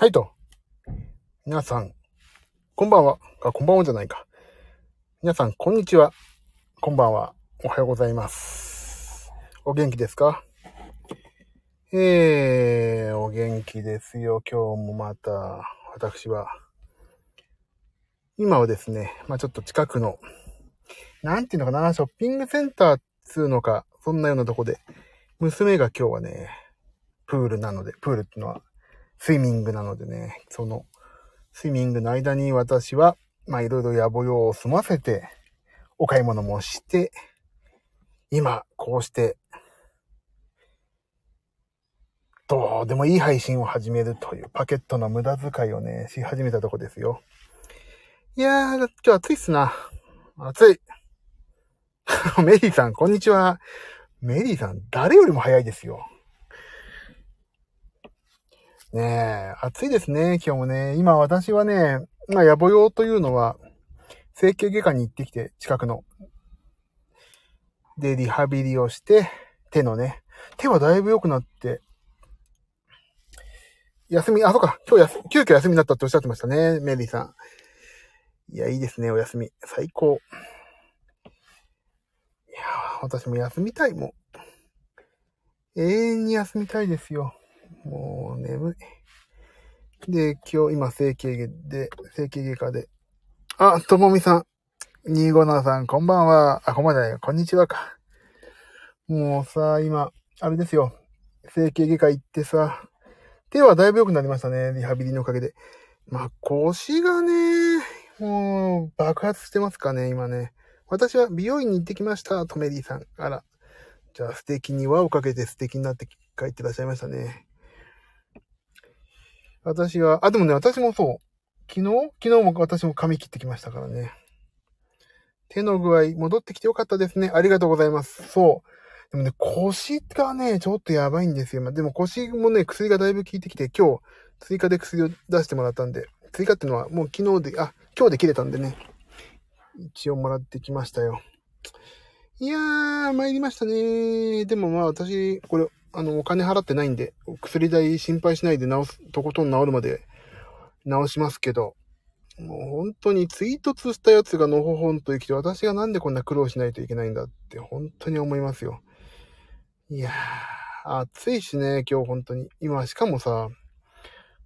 はいと。皆さん、こんばんは。あ、こんばんはじゃないか。皆さん、こんにちは。こんばんは。おはようございます。お元気ですか？えー、お元気ですよ。今日もまた、私は。今はですね、まあちょっと近くの、なんていうのかな、ショッピングセンターっつうのか、そんなようなとこで、娘が今日はね、プールなので、プールっていうのは、スイミングなのでね、その、スイミングの間に私は、まあいろいろ野暮用を済ませて、お買い物もして、今、こうして、どうでもいい配信を始めるというパケットの無駄遣いをね、し始めたとこですよ。いやー、今日暑いっすな。暑い。メリーさん、こんにちは。メリーさん、誰よりも早いですよ。ねえ、暑いですね、今日もね。今私はね、まあ野暮用というのは、整形外科に行ってきて、近くの。で、リハビリをして、手のね、手はだいぶ良くなって、休み、あ、そうか、今日休、急遽休みになったっておっしゃってましたね、メリーさん。いや、いいですね、お休み。最高。いや、私も休みたい、もう。永遠に休みたいですよ。もう眠い。で、今日、今、整形外で、整形外科で。あ、ともみさん。257さん、こんばんは。あ、こんばんはこんにちはか。もうさ、今、あれですよ。整形外科行ってさ、手はだいぶ良くなりましたね。リハビリのおかげで。まあ、腰がね、もう、爆発してますかね、今ね。私は美容院に行ってきました、トメリーさん。あら。じゃあ、素敵に輪をかけて素敵になって帰ってらっしゃいましたね。私は、あ、でもね、私もそう。昨日？昨日も私も髪切ってきましたからね。手の具合、戻ってきてよかったですね。ありがとうございます。そう。でもね、腰がね、ちょっとやばいんですよ。まあでも腰もね、薬がだいぶ効いてきて、今日、追加で薬を出してもらったんで、追加っていうのはもう昨日で、あ、今日で切れたんでね。一応もらってきましたよ。いやー、参りましたね。でもまあ私、これ、あの、お金払ってないんで、薬代心配しないで治す、とことん治るまで治しますけど、もう本当に追突したやつがのほほんと生きて、私がなんでこんな苦労しないといけないんだって本当に思いますよ。いやー、暑いしね、今日本当に。今、しかもさ、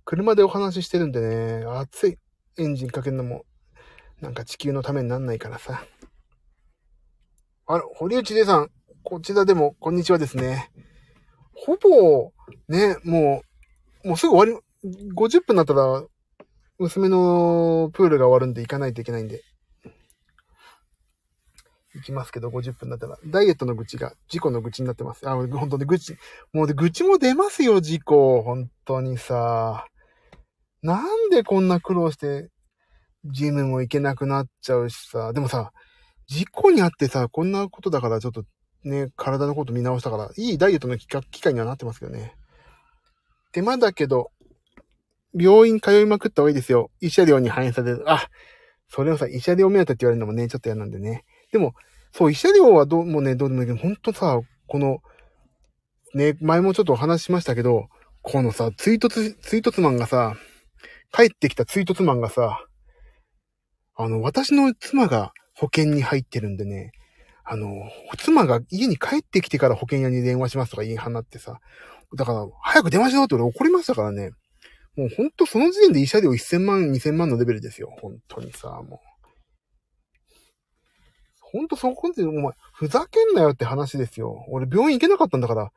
車でお話ししてるんでね、暑い。エンジンかけるのも、なんか地球のためになんないからさ。あら、堀内でさん、こちらでも、こんにちはですね。ほぼ、ね、もう、もうすぐ終わり、50分になったら、娘のプールが終わるんで行かないといけないんで。行きますけど、50分になったら。ダイエットの愚痴が、事故の愚痴になってます。あ、本当に愚痴。もう、愚痴も出ますよ、事故。本当にさ。なんでこんな苦労して、ジムも行けなくなっちゃうしさ。でもさ、事故にあってさ、こんなことだからちょっとね、体のこと見直したから、いいダイエットの機機会にはなってますけどね。手間だけど、病院通いまくった方がいいですよ。医者料に反映される。あ、それをさ、医者料目当てって言われるのもね、ちょっと嫌なんでね。でも、そう、医者料はどうもね、どうでもいいけど、ほんとさ、この、ね、前もちょっとお話ししましたけど、このさ、追突、追突マンがさ、帰ってきた追突マンがさ、あの、私の妻が保険に入ってるんでね、あの、妻が家に帰ってきてから保険屋に電話しますとか言い放ってさ、だから、早く電話しろって俺怒りましたからね。もうほんとその時点で慰謝料1000万、2000万のレベルですよ。本当にさ、もう。ほんとそこで、お前、ふざけんなよって話ですよ。俺病院行けなかったんだから、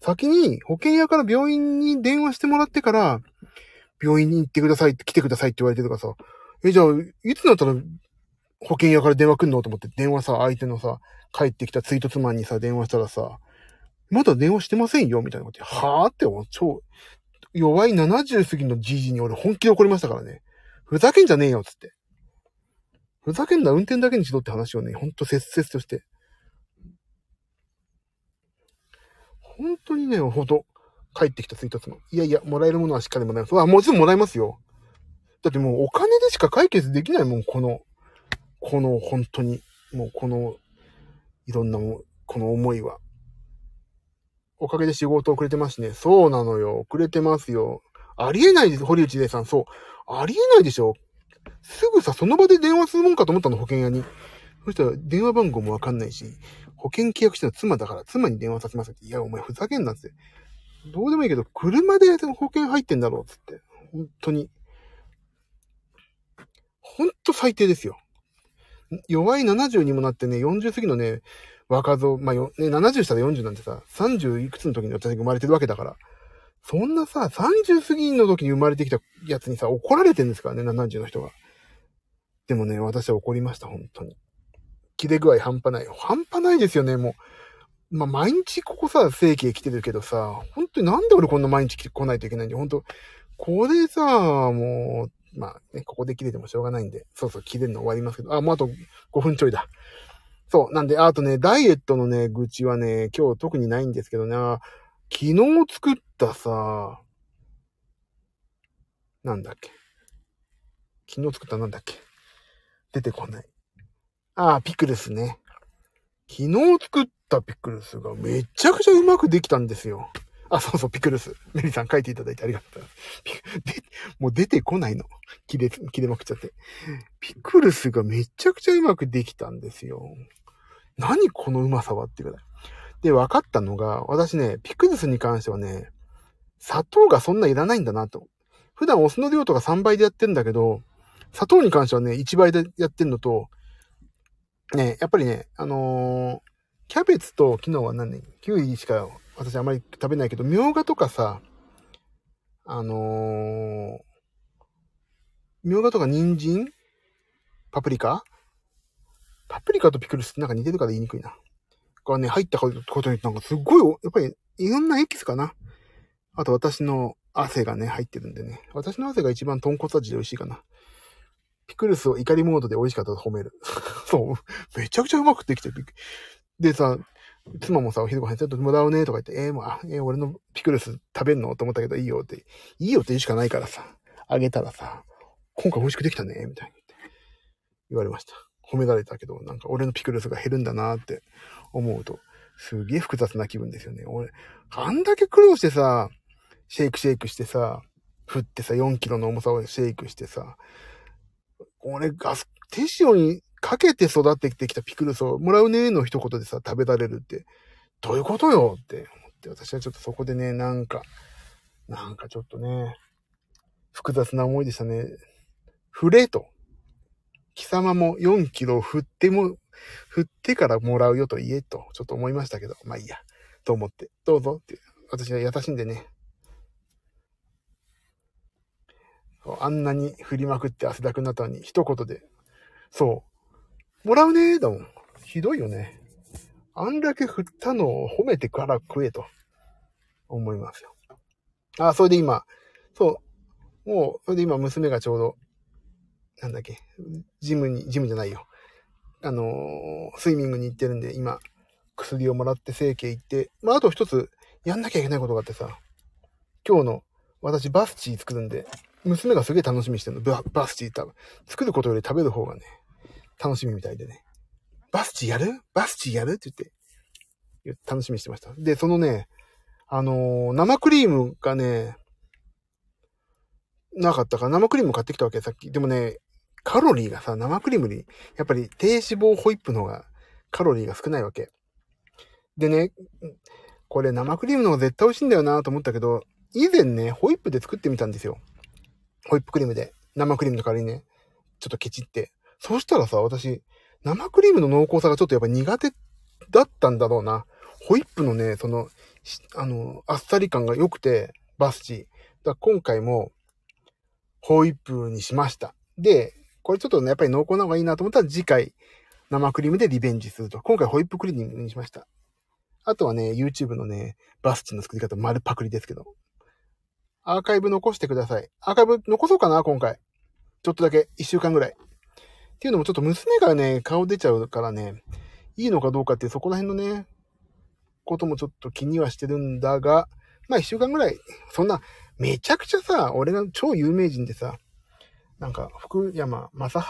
先に保険屋から病院に電話してもらってから、病院に行ってくださいって、来てくださいって言われてるからさ、え、じゃあ、いつになったら保険屋から電話来んのと思って電話さ、相手のさ、帰ってきた追突マンにさ、電話したらさ、まだ電話してませんよみたいなこと言って、はぁって思う、超、弱い70過ぎのじじに俺本気で怒りましたからね。ふざけんじゃねえよ、つって。ふざけんな、運転だけにしろって話をね、ほんと切々として。本当にね、ほんと、帰ってきた追突マン。いやいや、もらえるものはしっかりもらいます。あ、もちろんもらえますよ。だってもうお金でしか解決できないもん、この、この本当に、もうこの、いろんなも、この思いは。おかげで仕事遅れてますね。そうなのよ。遅れてますよ。ありえないです、堀内礼さん。そう。ありえないでしょ。すぐさ、その場で電話するもんかと思ったの、保険屋に。そしたら、電話番号もわかんないし、保険契約したの妻だから、妻に電話させますって。いや、お前ふざけんなって。どうでもいいけど、車で保険入ってんだろう、つって。本当に。ほんと最低ですよ。弱い70にもなってね、40過ぎのね、若造、まあ、ね、70したら40なんてさ、30いくつの時に私が生まれてるわけだから。そんなさ、30過ぎの時に生まれてきたやつにさ、怒られてんですからね、70の人が。でもね、私は怒りました、本当に。切れ具合半端ない。半端ないですよね、もう。まあ、毎日ここさ、正規へ来てるけどさ、本当になんで俺こんな毎日来ないといけないんだよ、本当これさ、もう、まあね、ここで切れてもしょうがないんで、そうそう切れるの終わりますけど、あ、もうあと5分ちょいだ。そう。なんで、あとね、ダイエットのね、愚痴はね、今日特にないんですけどね、昨日作ったさ、なんだっけ。昨日作ったなんだっけ。出てこない。ああ、ピクルスね。昨日作ったピクルスがめちゃくちゃうまくできたんですよ。あ、そうそう、ピクルス。メリーさん書いていただいてありがとうございます。もう出てこないの。切れ、切れまくっちゃって。ピクルスがめちゃくちゃうまくできたんですよ。何このうまさはっていうぐらい。で、分かったのが、私ね、ピクルスに関してはね、砂糖がそんないらないんだなと。普段お酢の量とか3倍でやってんだけど、砂糖に関してはね、1倍でやってんのと、ね、やっぱりね、あのー、キャベツと昨日は何ね、キウイしか私あまり食べないけど、みょうがとかさ、あのー、みょうがとか人参？パプリカ？パプリカとピクルスってなんか似てるから言いにくいな。がね、入ったことになんかすっごい、やっぱりいろんなエキスかな。あと私の汗がね、入ってるんでね。私の汗が一番豚骨味で美味しいかな。ピクルスを怒りモードで美味しかったと褒める。そう。めちゃくちゃうまくできてる。でさ、妻もさ、お昼ご飯ちょっともらうねとか言って、えー、もう、あ、えー、俺のピクルス食べんの？と思ったけどいいよって。いいよって言うしかないからさ、あげたらさ、今回美味しくできたねみたいに言われました。褒められたけど、なんか俺のピクルスが減るんだなって思うと、すげえ複雑な気分ですよね。俺、あんだけ苦労してさ、シェイクシェイクしてさ、振ってさ、4キロの重さをシェイクしてさ、俺ガス、手塩にかけて育ってきたピクルスをもらうねの一言でさ、食べられるって、どういうことよって。思って、私はちょっとそこでね、なんか、なんかちょっとね、複雑な思いでしたね。振れと。貴様も4キロ振っても、振ってからもらうよと言えと、ちょっと思いましたけど、まあいいや、と思って、どうぞって、私は優しいんでね。あんなに振りまくって汗だくになったのに、一言で、そう、もらうねーだもん。ひどいよね。あんだけ振ったのを褒めてから食えと、思いますよ。あ、それで今、そう、もう、それで今娘がちょうど、なんだっけ、ジムに、ジムじゃないよ。あのー、スイミングに行ってるんで、今、薬をもらって整形行って、まあ、あと一つ、やんなきゃいけないことがあってさ、今日の、私バスチー作るんで、娘がすげえ楽しみにしてるの。ババスチー多分。作ることより食べる方がね、楽しみみたいでね。バスチーやる？バスチーやる？って言って、楽しみにしてました。で、そのね、あのー、生クリームがね、なかったから生クリーム買ってきたわけ、さっき。でもね、カロリーがさ、生クリームに、やっぱり低脂肪ホイップの方がカロリーが少ないわけ。でね、これ生クリームの方が絶対美味しいんだよなと思ったけど、以前ね、ホイップで作ってみたんですよ。ホイップクリームで。生クリームの代わりにね、ちょっとケチって。そしたらさ、私、生クリームの濃厚さがちょっとやっぱ苦手だったんだろうな。ホイップのね、その、あの、あっさり感が良くて、バスチー。だ今回も、ホイップにしました。で、これちょっとね、やっぱり濃厚な方がいいなと思ったら次回、生クリームでリベンジすると。今回ホイップクリームにしました。あとはね、YouTube のね、バスチの作り方丸パクリですけど。アーカイブ残してください。アーカイブ残そうかな、今回。ちょっとだけ、一週間ぐらい。っていうのもちょっと娘がね、顔出ちゃうからね、いいのかどうかってそこら辺のね、こともちょっと気にはしてるんだが、まあ一週間ぐらい、そんな、めちゃくちゃさ、俺が超有名人でさ、なんか、福山雅治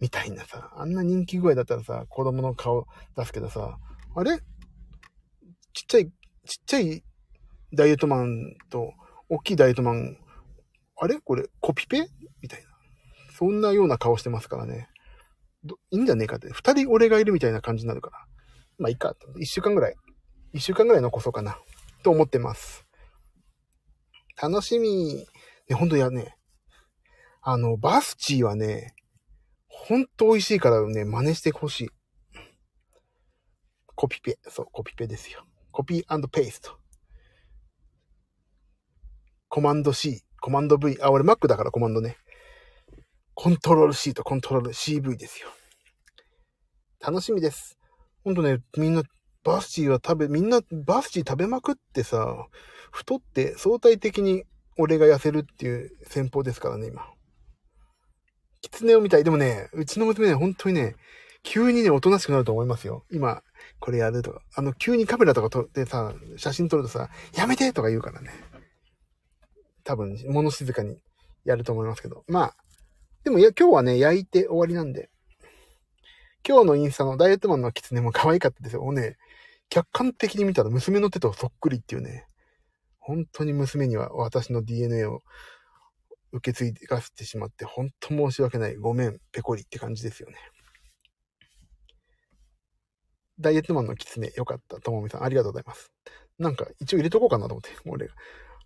みたいなさ、あんな人気具合だったらさ、子供の顔出すけどさ、あれ？ちっちゃい、ちっちゃいダイエットマンと、大きいダイエットマン、あれ？これ、コピペ？みたいな。そんなような顔してますからね。いいんじゃねえかって。二人俺がいるみたいな感じになるから。まあいいか。一週間ぐらい。一週間ぐらい残そうかな。と思ってます。楽しみ。ね、ほんとやね。あの、バスチーはね、ほんと美味しいからね、真似してほしい。コピペ。そう、コピペですよ。コピーペースト。コマンド C、コマンド V。あ、俺 Mac だからコマンドね。コントロール C とコントロール CV ですよ。楽しみです。ほんとね、みんな、バスチーは食べ、みんなバスチー食べまくってさ、太って相対的に俺が痩せるっていう戦法ですからね、今。狐を見たい。でもね、うちの娘ね、本当にね、急にね、おとなしくなると思いますよ。今、これやるとか。あの、急にカメラとか撮ってさ、写真撮るとさ、やめてとか言うからね。多分、物静かにやると思いますけど。まあ、でもいや、今日はね、焼いて終わりなんで。今日のインスタのダイエットマンの狐も可愛かったですよ。もうね、客観的に見たら娘の手とそっくりっていうね。本当に娘には私の DNA を受け継いでかせてしまって、本当申し訳ない。ごめん、ペコリって感じですよね。ダイエットマンのキツネ、よかった。ともみさん、ありがとうございます。なんか、一応入れとこうかなと思って、俺。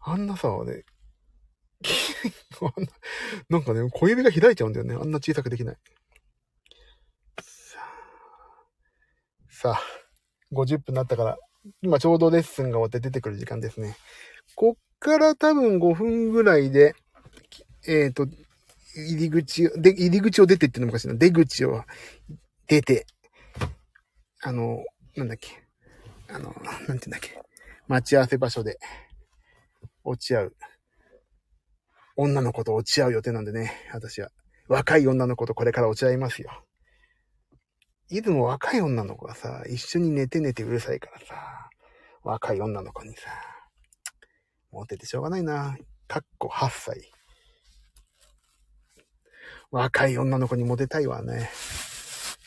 あんなさ、ね、なんかね、小指が開いちゃうんだよね。あんな小さくできない。さあ、さあ50分になったから、今ちょうどレッスンが終わって出てくる時間ですね。こっから多分5分ぐらいで、えっ、ー、と、入り口で、入り口を出てっていうのもおかしいな。出口を出て、あの、なんだっけ。あの、なんて言うんだっけ。待ち合わせ場所で、落ち合う。女の子と落ち合う予定なんでね、私は。若い女の子とこれから落ち合いますよ。いつも若い女の子がさ、一緒に寝て寝てうるさいからさ、若い女の子にさ、モテてしょうがないな。かっこ8歳。若い女の子にモテたいわね。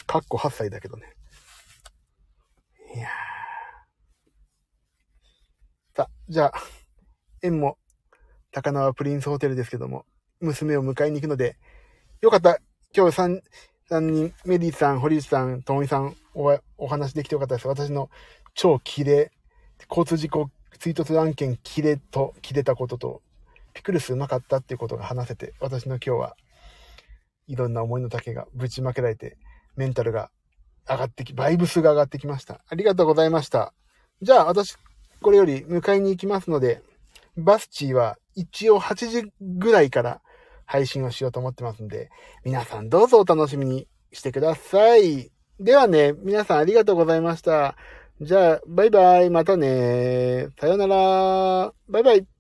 かっこ8歳だけどね。いやさ、じゃあ、縁も、高輪プリンスホテルですけども、娘を迎えに行くので、よかった。今日3、3人、メリーさん、堀内さん、ともみさんお、お話できてよかったです。私の超綺麗、交通事故、追突案件、キレと、切れたことと、ピクルスうまかったっていうことが話せて、私の今日は、いろんな思いの丈がぶちまけられて、メンタルが上がってき、バイブスが上がってきました。ありがとうございました。じゃあ、私、これより迎えに行きますので、バスチーは一応8時ぐらいから配信をしようと思ってますんで、皆さんどうぞお楽しみにしてください。ではね、皆さんありがとうございました。じゃあ、バイバイ、またね。さよなら。バイバイ。